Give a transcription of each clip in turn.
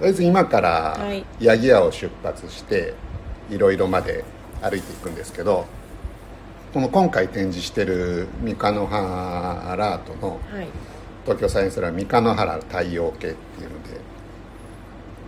りあえず今からはい。八木屋を出発していろいろまで歩いていくんですけどこの今回展示してる三日野原アートのはい。東京サイエンスラボ三日野原太陽系っていうので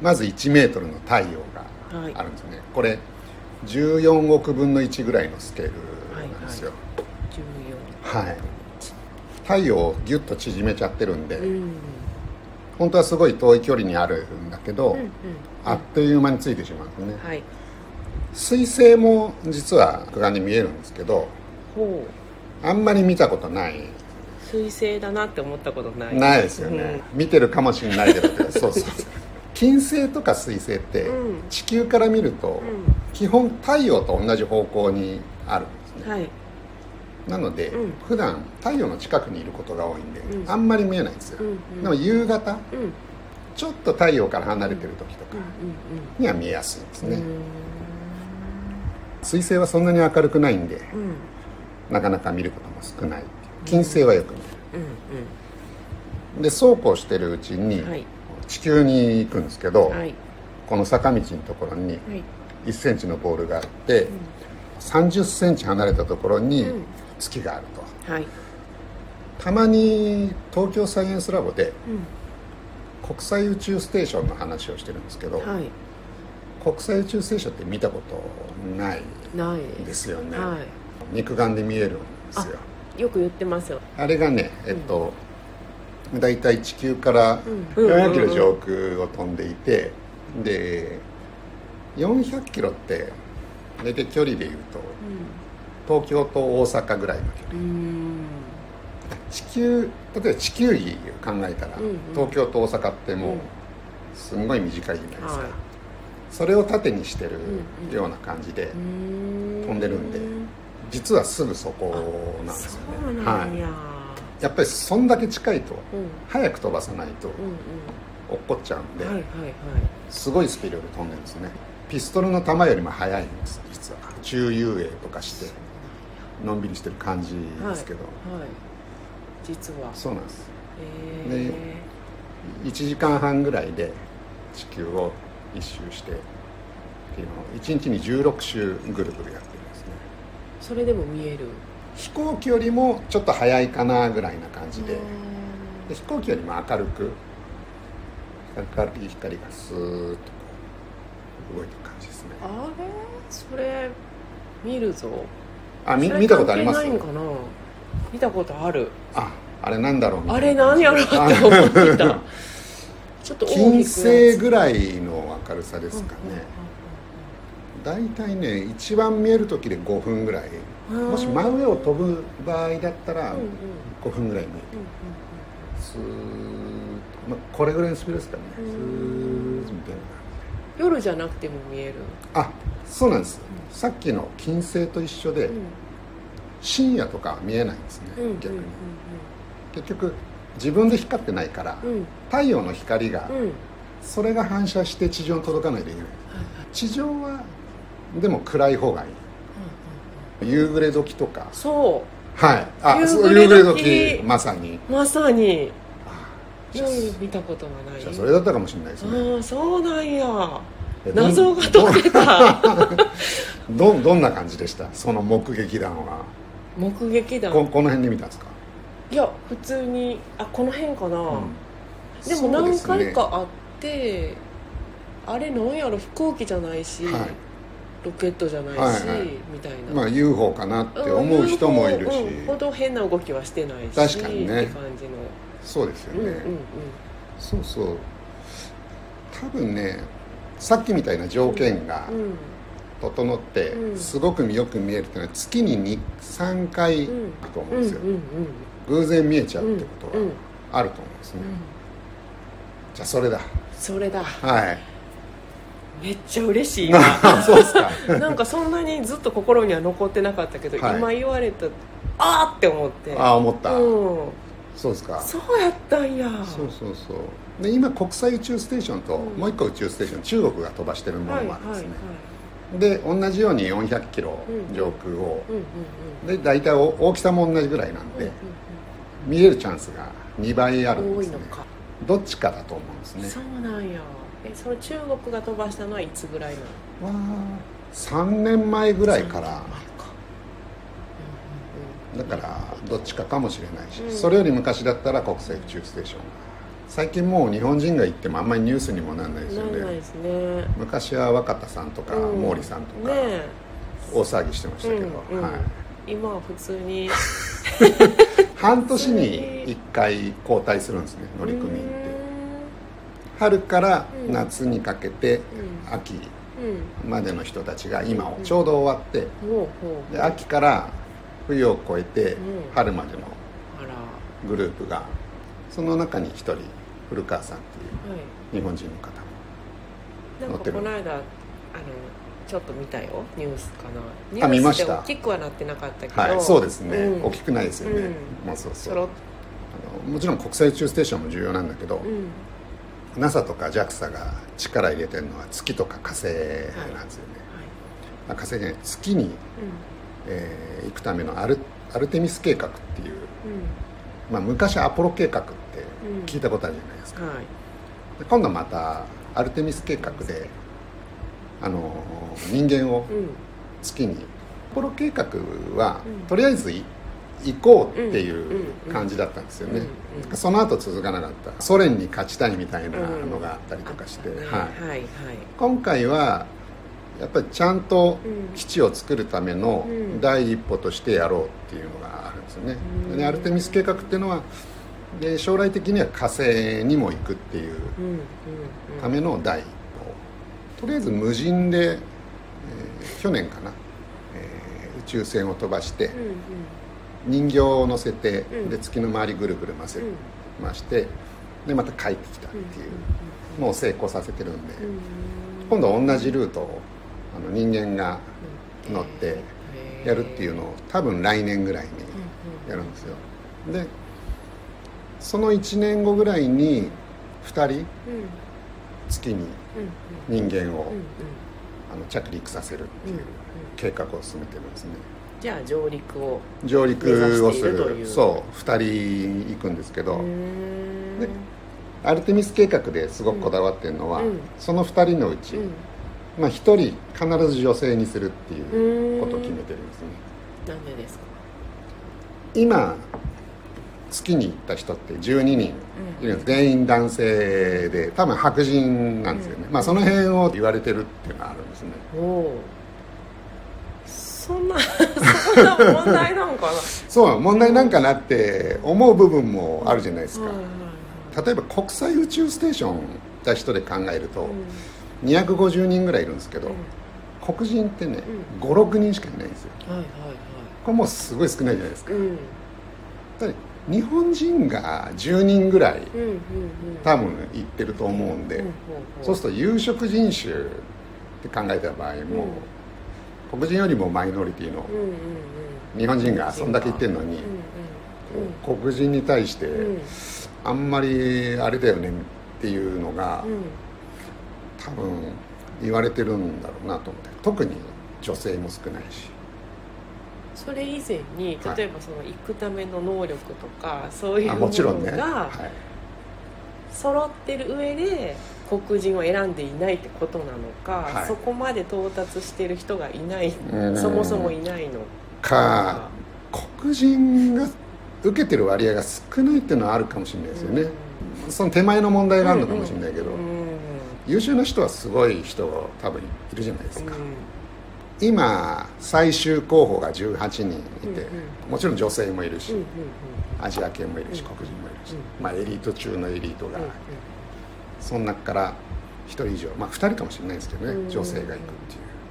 まず1メートルの太陽がはい。あるんですよね、これ14億分の1ぐらいのスケールなんですよ。はい、太陽をギュッと縮めちゃってるんで、14うん本当はすごい遠い距離にあるんだけど、うんうん。あっという間についてしまうんですね。はい。水星も実は肉眼で見えるんですけどほう。あんまり見たことない。水星だなって思ったことない。ないですよね、見てるかもしれないけど そうそう金星とか水星ってうん。地球から見るとう基本太陽と同じ方向にあるんですね。んはいなので、うん。普段太陽の近くにいることが多いんで、うん。あんまり見えないんですよ、うんうん。でも夕方うん。うんちょっと太陽から離れてる時とかうんには見えやすいんですね、うん。水星はそんなに明るくないんでうん。なかなか見ることも少ない金星はよく見うんるでそうこうしてるうちにうんはい。地球に行くんですけど、はい。この坂道のところにはい。1センチのボールがあって、30センチ離れたところにうん月があると。はい。たまに東京サイエンスラボでうん。国際宇宙ステーションの話をしてるんですけど、はい。国際宇宙ステーションって見たことないですよね、は肉眼で見えるんですよ。いよく言ってますよ。あれがねえっと、大体地球からうん。400キロ上空を飛んでいて、で400キロって大体距離でいうと東京と大阪ぐらいの距離。地球例えば地球儀を考えたら、うんうん。東京と大阪ってもうすんごい短いじゃないですか、はい。それを縦にしてるような感じで、飛飛んでるんで実はすぐそこなんですよね。はい、やっぱりそんだけ近いとうん。早く飛ばさないとうん落っこっちゃうんで、すごいスピードで飛んでるんですね。ピストルの弾よりも速いんです実は。中遊泳とかしてのんびりしてる感じはいですけど、はい。はい。実は。そうなんです。へで1時間半ぐらいで地球を一周してっていうのを1日に16周ぐるぐるやってるんですね。それでも見える？飛行機よりもちょっと早いかなぐらいな感じで。うで飛行機よりも明るく明るい光がスーッと動いてる感じですね。んあれ？それ見るぞあみ見たことあります？ないんかな。見たことある。ああれなんだろうあれ何やろうって思ってた。ちょっと金星ぐいらいの明るさですかね。大体ね一番見える時で5分ぐらい。もし真上を飛ぶ場合だったらうんうん。5分ぐらい見える。スーッと、まあ、これぐらいのスピードですかね。スーッみたいな夜じゃなくても見える。あそうなんです。さっきの金星と一緒でうん。深夜とかは見えないんですねうんうん逆に。結局自分で光ってないからうん。うん太陽の光がうん。うんそれが反射して地上に届かないといけない。地上はでも暗い方がいい。夕暮れ時とか。そはい。あ夕暮れ時。まさに。うまさにじゃあ夜見たことがない。じゃあそれだったかもしれないですね。ああそうなんや。謎が解けた。ど どんな感じでした？その目撃談は。目撃談？ここの辺で見たんですか、いや普通にあこの辺かな、うん。でも何回かあってあれなんやろ？飛行機じゃないし、はい。ロケットじゃないし、はいはい。みたいな、まあ UFO かなって思う人もいるし、うんうんほど変な動きはしてないし確かにね。って感じのそうですよね、うんうんうん。そうそう。多分ねさっきみたいな条件がうん。整ってうん。すごくよく見えるっていうのは月に23回うん。あると思ううんですよ、んうんうん偶然見えちゃうってことうんはあると思うんですね、うんじゃあそれだ。それだ。はい。めっちゃ嬉しい。今 そうですか。なんかそんなにずっと心には残ってなかったけど、はい。今言われたあーって思って。ああ思った、うんそうですか。そうやったんや。そうそうそう。で今国際宇宙ステーションとうん。もう一個宇宙ステーション中国が飛ばしてるものもあるんですね、はいで同じように400キロうん。上空を、うんうんうん。で大体お大きさも同じぐらいなんで、うん見えるチャンスが2倍あるんですね。多いのか、どっちかだと思うんですね。そうなんや。えその中国が飛ばしたのはいつぐらいなの？は3年前ぐらいからだからどっちかかもしれないし、うんそれより昔だったら国際宇宙ステーション。最近もう日本人が行ってもあんまりニュースにもならないですよね。ね。昔は若田さんとかうん。毛利さんとかね大騒ぎしてましたけど、うんうん。はい、今は普通に。半年に1回交代するんですね乗組員って春から夏にかけてうん。秋うん。までの人たちが今をちょうど終わってで秋から冬を越えてうん。春までのグループがその中に一人古川さんっていうい。日本人の方なんか乗ってる。この間あのちょっと見たよ。ニュースかな。ニュースあ見ました。で大きくはなってなかったけど。はいそうですね、うん。大きくないですよね、うん。もうそう。そうあのもちろん国際宇宙ステーションも重要なんだけど、うん。NASA とか JAXA が力入れてるのは月とか火星なんですよね、はい。あ火星じゃない月に、えー行くためのアルアルテミス計画っていう、うん。まあ、昔アポロ計画ってうん。聞いたことあるじゃないですか、うんはい。で今度はまたアルテミス計画であの人間をうん。月にアポロ計画は、うん。とりあえずい行こうっていううん。感じだったんですよね、その後続かなかった。ソ連に勝ちたいみたいなのがあったりとかして、はい。今回はやっぱりちゃんとうん。基地を作るためのうん。第一歩としてやろうっていうのがあるんですよね、うん。でアルテミス計画っていうのはで将来的には火星にも行くっていうための第一歩。とりあえず無人で、えー去年かな、えー宇宙船を飛ばしてうんうん。人形を乗せて、うん。で月の周りぐるぐる回せうん。ましてでまた帰ってきたっていう。のを成功させてるんで、うん。今度は同じルートをあの人間が乗ってやるっていうのを多分来年ぐらいにやるんですよ。でその1年後ぐらいに2人月にうん。人間をあの着陸させるっていう計画を進めてるんですね。じゃあ上陸を上陸をする。そう。2人行くんですけど、でアルテミス計画ですごくこだわってるのは、うん。その2人のうち、うんまあ、1人必ず女性にするっていうことを決めてるんですね。なんでですか？今月に行った人って12人いるんです、全員男性で多分白人なんですよね、まあその辺を言われてるっていうのがあるんですね。おおそんな そんな問題なんかな？そう問題なんかなって思う部分もあるじゃないですか、はいはいはい。例えば国際宇宙ステーションた人で考えるとうん250人ぐらいいるんですけど、うん。黒人ってね、う56人しかいないんですよ。はいはいこれもうすごい少ないじゃないですか、はいうん。日本人が10人ぐらいうんうんうん。多分行ってると思うんで、うんうんそうすると有色人種って考えた場合も、黒人よりもマイノリティのうんうんうん。日本人がそんだけ行ってるのに、うん黒人に対してうんうん。あんまりあれだよねっていうのがうん多分言われてるんだろうなと思って。特に女性も少ないし。それ以前にはい。例えばその行くための能力とかそういうあものがはい、揃ってる上で黒人を選んでいないってことなのか、はい。そこまで到達してる人がいないん。そもそもいないのか。黒人が受けてる割合が少ないっていうのはあるかもしれないですよね、その手前の問題があるのかもしれないけど、うんうん優秀な人はすごい人多分いるじゃないですか、うん。今最終候補が18人いて、うんうん。もちろん女性もいるし、うんうんアジア系もいるしうん。黒人もいるし、うん。まあエリート中のエリートが、うんうん。その中から1人以上まあ2人かもしれないですけどね、うん。女性が行くっ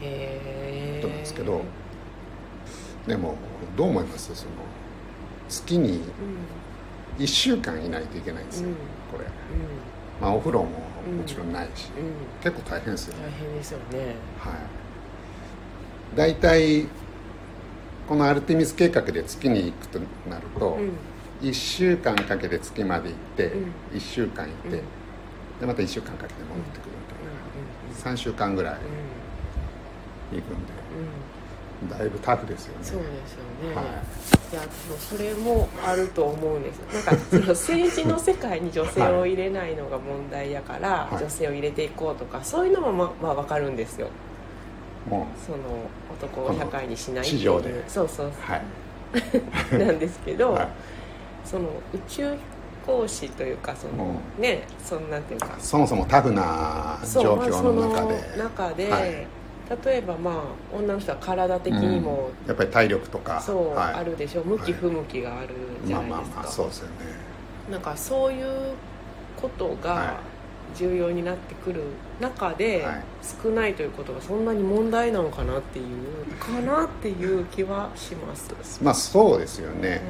ていう。ことなんですけどでもどう思います？その月に1週間いないといけないんですよ、うん。これ。うん。まあお風呂ももちろんないし、うん。うん結構大変ですよね。大変ですよね。はい。大体このアルテミス計画で月に行くとなると、うん。1週間かけて月まで行って、うん。1週間行って、うん。でまた1週間かけて戻ってくるみたいな、3週間ぐらい行くんでだいぶタフですよね。そうですよね、はい。い、やでもそれもあると思うんです。なんかその政治の世界に女性を入れないのが問題やから、はい。女性を入れていこうとかそういうのもままあ分かるんですよ。もその男を社会にしないっていう。で。そうそうう。はい。そ うなんですけど、はい。その宇宙飛行士というかその、ねそんなんていうか。そもそもタフなそう状況の中まあでその中で、はい例えばまあ女の人は体的にも、うん。やっぱり体力とか。そう、はい。あるでしょ向き不向きがあるじゃまあないですか、まあまあそうですよね。なんかそういうことはが重要になってくる中で、はい。少ないということがそんなに問題なのかなっていうかなっていう気はします、まあそうですよね。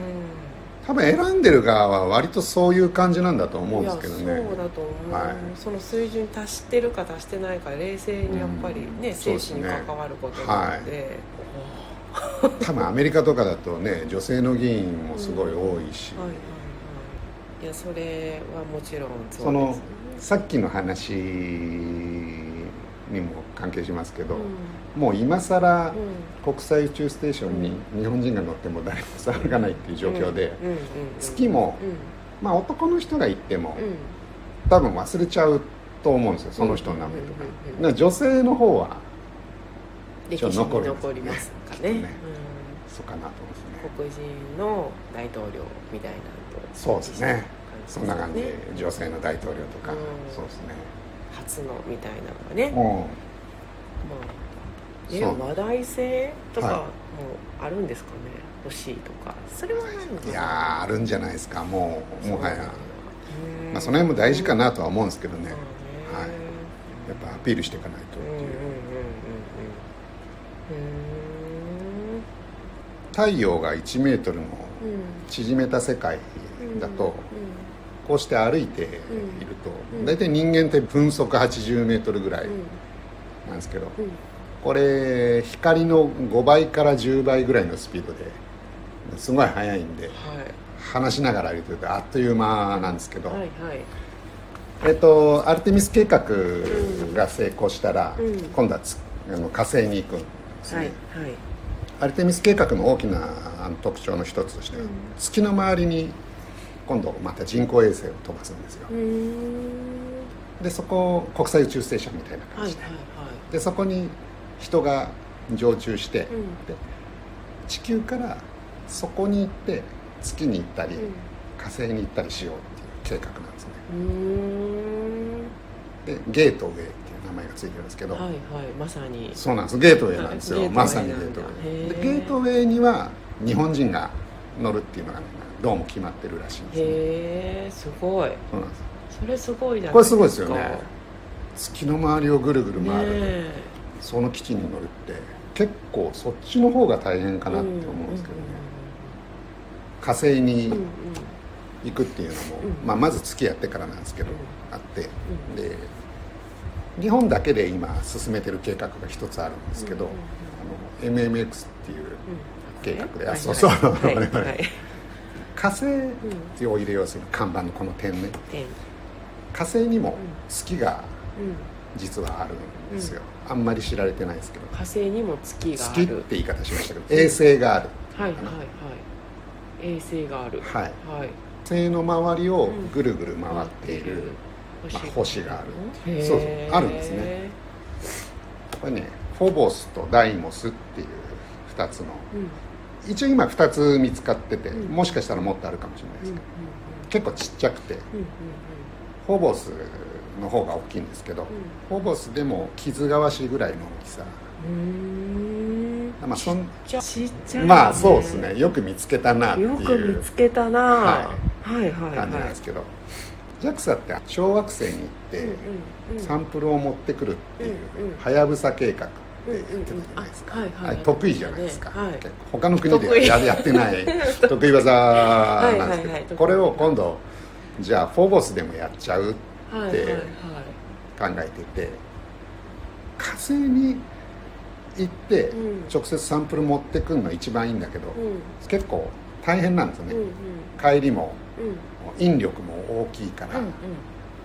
う多分選んでる側は割とそういう感じなんだと思うんですけどね。そうだと思う、はい。その水準に達してるか達してないか冷静にやっぱりね、うん生死に関わることなので、多分アメリカとかだとね女性の議員もすごい多いし、はいはいはい。いやそれはもちろんそうです。そのさっきの話にも関係しますけど、うんもう今更うん。国際宇宙ステーションに日本人が乗っても誰も騒がないっていう状況で、うんうんうん月も、うん。まあ男の人が行ってもうん。多分忘れちゃうと思うんですよその人の名前とか,、女性の方は歴史に残りますかね。ね。うん。そうかなと思うん黒人の大統領みたいなそうですね。一そんな感じでね女性の大統領とか、うん。そうですね。初のみたいなのがね、もまあ、ねそう。話題性とかはい。もあるんですかね？欲しいとか。それはないのか。いやーあるんじゃないですか。もうもはや、うんまあ、その辺も大事かなとは思うんですけどね、はい。やっぱアピールしていかないとう。んうんうんうんっていう、うん太陽が1メートルのうん。縮めた世界だと、こうして歩いていると、うん大体人間って分速80メートルぐらいうんなんですけど、うんこれ光の5倍から10倍ぐらいのスピードですごい速いんではい。話しながら歩いてるとあっという間なんですけど、はいはい。えっとアルテミス計画が成功したら、うん。今度はつあの火星に行くんですね、はいはい。アルテミス計画の大きな特徴の一つとしては、うん。月の周りに今度また人工衛星を飛ばすんですよ。でそこを国際宇宙ステーションみたいな感じで,、はいはいはでそこに人が常駐して、いうん。で地球からそこに行って月に行ったり、うん。火星に行ったりしようっていう計画なんですね。でゲートウェイっていう名前がついてるんですけど、はいはいまさに。そうなんです。ゲートウェイなんですよ、はいまさにゲートウェイ。でゲートウェイには日本人が乗るっていうのが、ね、どうも決まってるらしいんですね。へえすごい。そうなんです。それすごいじゃないこれすごいですよね。月の周りをぐるぐるね回る、えその基地に乗るって結構そっちの方が大変かなって思うんですけどね、火星に行くっていうのも、うん。まあ、まず月やってからなんですけど、うん。あって。うん。で日本だけで今進めてる計画が一つあるんですけど、あの MMX っていう計画で、はい。あそうそう。火星を入れようする看板のこの点ね。点。火星にも月がうん。実はあるんですよ、あんまり知られてないですけど。火星にも月があ月ってる言い方しましたけど衛星がある。はいはいはい。衛星がある。はい。はい。星の周りをぐるぐる回っている、まあ星がある。そうそう。あるんですね。これねフォボスとダイモスっていう2つのうん。一応今2つ見つかってて、うん。もしかしたらもっとあるかもしれないでうんすけど、結構ちっちゃくてうんうん。フォボスの方が大きいんですけど、フォボスでも傷がわしぐらいの大きさ。まあそんちっちゃい。ねまあそうですね。よく見つけたなっていよく見うつけたな。ははいはいはい。感じなんですけど、JAXA って小惑星に行って、サンプルを持ってくるっていうはやぶさ計画って言ってたじゃないですか、はいはい。得意じゃないですか、はい他の国ではややってない。得意。技なんですけど、はいこれを今度じゃあフォボスでもやっちゃうはいはいはい考えてて火星に行ってうん。直接サンプル持ってくるのは一番いいんだけど、うん。結構大変なんですよね、うんうん。帰りもうん。引力も大きいから、うんうん。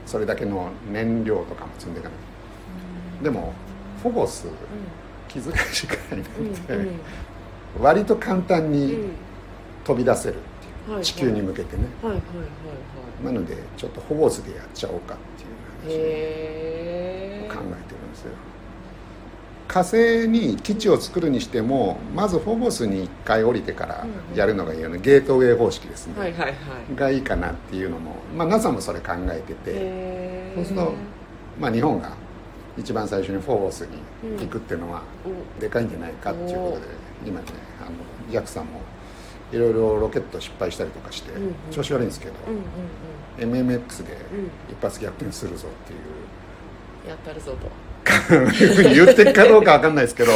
それだけの燃料とかも積んでいかない。でもフォボス気づかしくらいなんで、うんうん。割と簡単うにん。飛び出せる地球に向けてね。はいはいはいなのでちょっとフォボスでやっちゃおうかっていうはい話を考えてるんですよ。火星に基地を作るにしてもまずフォボスに1回降りてからやるのがいいよね、ゲートウェイ方式ですね、はいはいはい。がいいかなっていうのも、まあ、NASA もそれ考えてて、そうするとまあ、日本が一番最初にフォーボスに行くっていうのはうん。でかいんじゃないかっていうことで今ねあの JAXA もいろいろロケット失敗したりとかしてうんうん。調子悪いんですけど、うんうん MMX でうん一発逆転するぞっていう。やったるぞと。言ってるかどうかわかんないですけど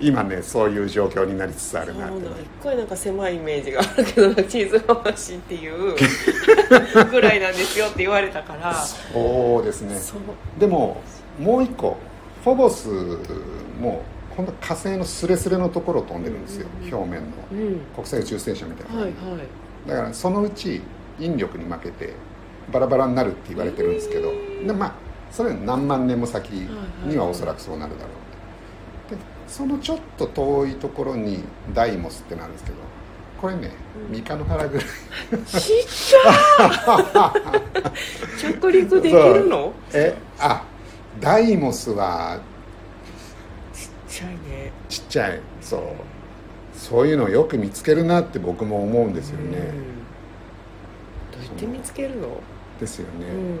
今ねそういう状況になりつつあるなって一回なんか狭いイメージがあるけどチーズ回しっていう ぐらいなんですよって言われたから。そうですね。でももう一個フォボスも今度火星のスレスレのところを飛んでるんですよ、表面の。うん。国際宇宙ステーションみたいな、はいはい。だからそのうち引力に負けてバラバラになるって言われてるんですけど、でまあそれ何万年も先にはおそらくそうなるだろう。でそのちょっと遠いところにダイモスってなるんですけどこれねうん。三日の原ぐらいちっちゃい着陸できるの？えあダイモスはちっちゃいね。ちっちゃい。そう。そういうのをよく見つけるなって僕も思うんですよね、うん。どうやって見つけるの？ですよね、うん。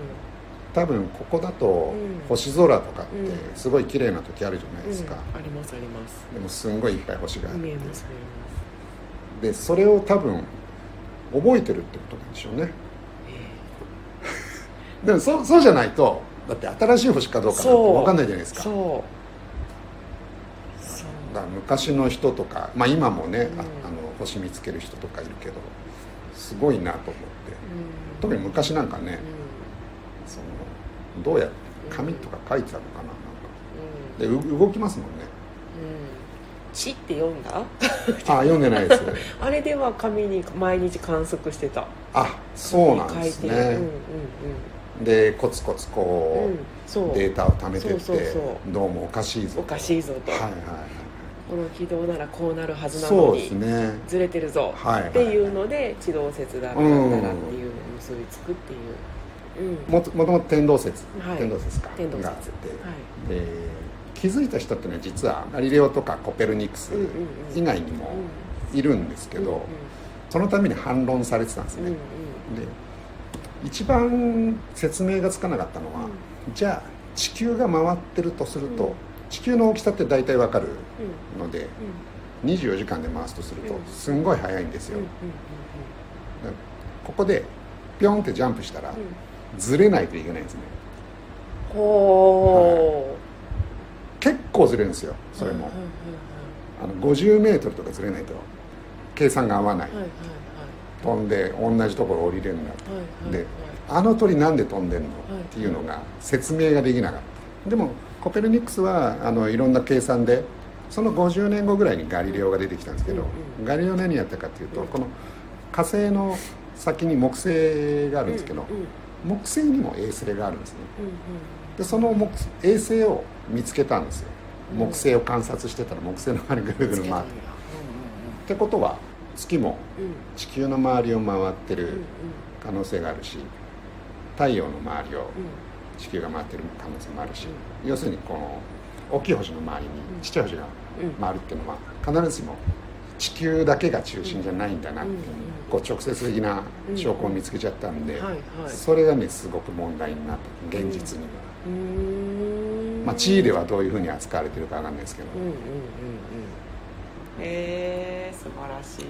多分ここだとうん。星空とかってうん。すごい綺麗な時あるじゃないですか、うん。ありますあります。でもすんごいいっぱい星があって見えます見でそれを多分覚えてるってことなんでしょうね。え でもそそうじゃないとだって新しい星かどうかなんてそう。分かんないじゃないですか。そうだ昔の人とか、まあ、今もね、うん。ああの星見つける人とかいるけどすごいなと思って。うん。特に昔なんかねうん。そのどうやって紙とか書いてたのかななんか。うん。でう動きますもんね。うん。死って読んだ？あ読んでないです。あれでは紙に毎日観測してた。あそうなんですね、でコツコツこうんう。んデータを貯めてってどうもおかしいぞおかしいぞと、はいはいこの軌道ならこうなるはずなのにね。ずれてるぞはいはい。っていうので地動説だなんだらっていうのを結びつくっていう、うん、もともと天動説、はい。天動説か。天動説。があって、はい。で気づいた人っていうのは実はガリレオとかコペルニクスうんうんうん。以外にもいるんですけど、うんそのために反論されてたんですね、うんうんで一番説明がつかなかったのは、じゃあ地球が回ってるとすると、うん地球の大きさって大体わかるうん。のでうん。24時間で回すとするとうん。すんごい速いんですよ、ここでピョンってジャンプしたらずれないといけないんですね。ほ結構ずれるんですようそれも、あの50メートルとかずれないと計算が合わない、飛んで同じところ降りれるんだはいはいはい。であの鳥なんで飛んでんの、いっていうのが説明ができなかった。でもコペルニクスはあのいろんな計算でその50年後ぐらいにガリレオが出てきたんですけど、うんうん。ガリレオ何やったかっていうと、うん。この火星の先に木星があるんですけど、木星にも衛星があるんですね。うんでその木衛星を見つけたんですよ。うん木星を観察してたら木星の周りぐるぐる回るってことは月も地球の周りを回ってる可能性があるし太陽の周りをうん地球が回ってる可能性もあるし、要するにこの大きい星の周りにちっちゃい星がうん回るっていうのは必ずしも地球だけが中心じゃないんだなっていう、うん。こう直接的な証拠を見つけちゃったんで、それがねすごく問題になって現実に。は、まあ、地位ではどういうふうに扱われてるかわかんないですけど、うんうんうんうん。へえ素晴らしい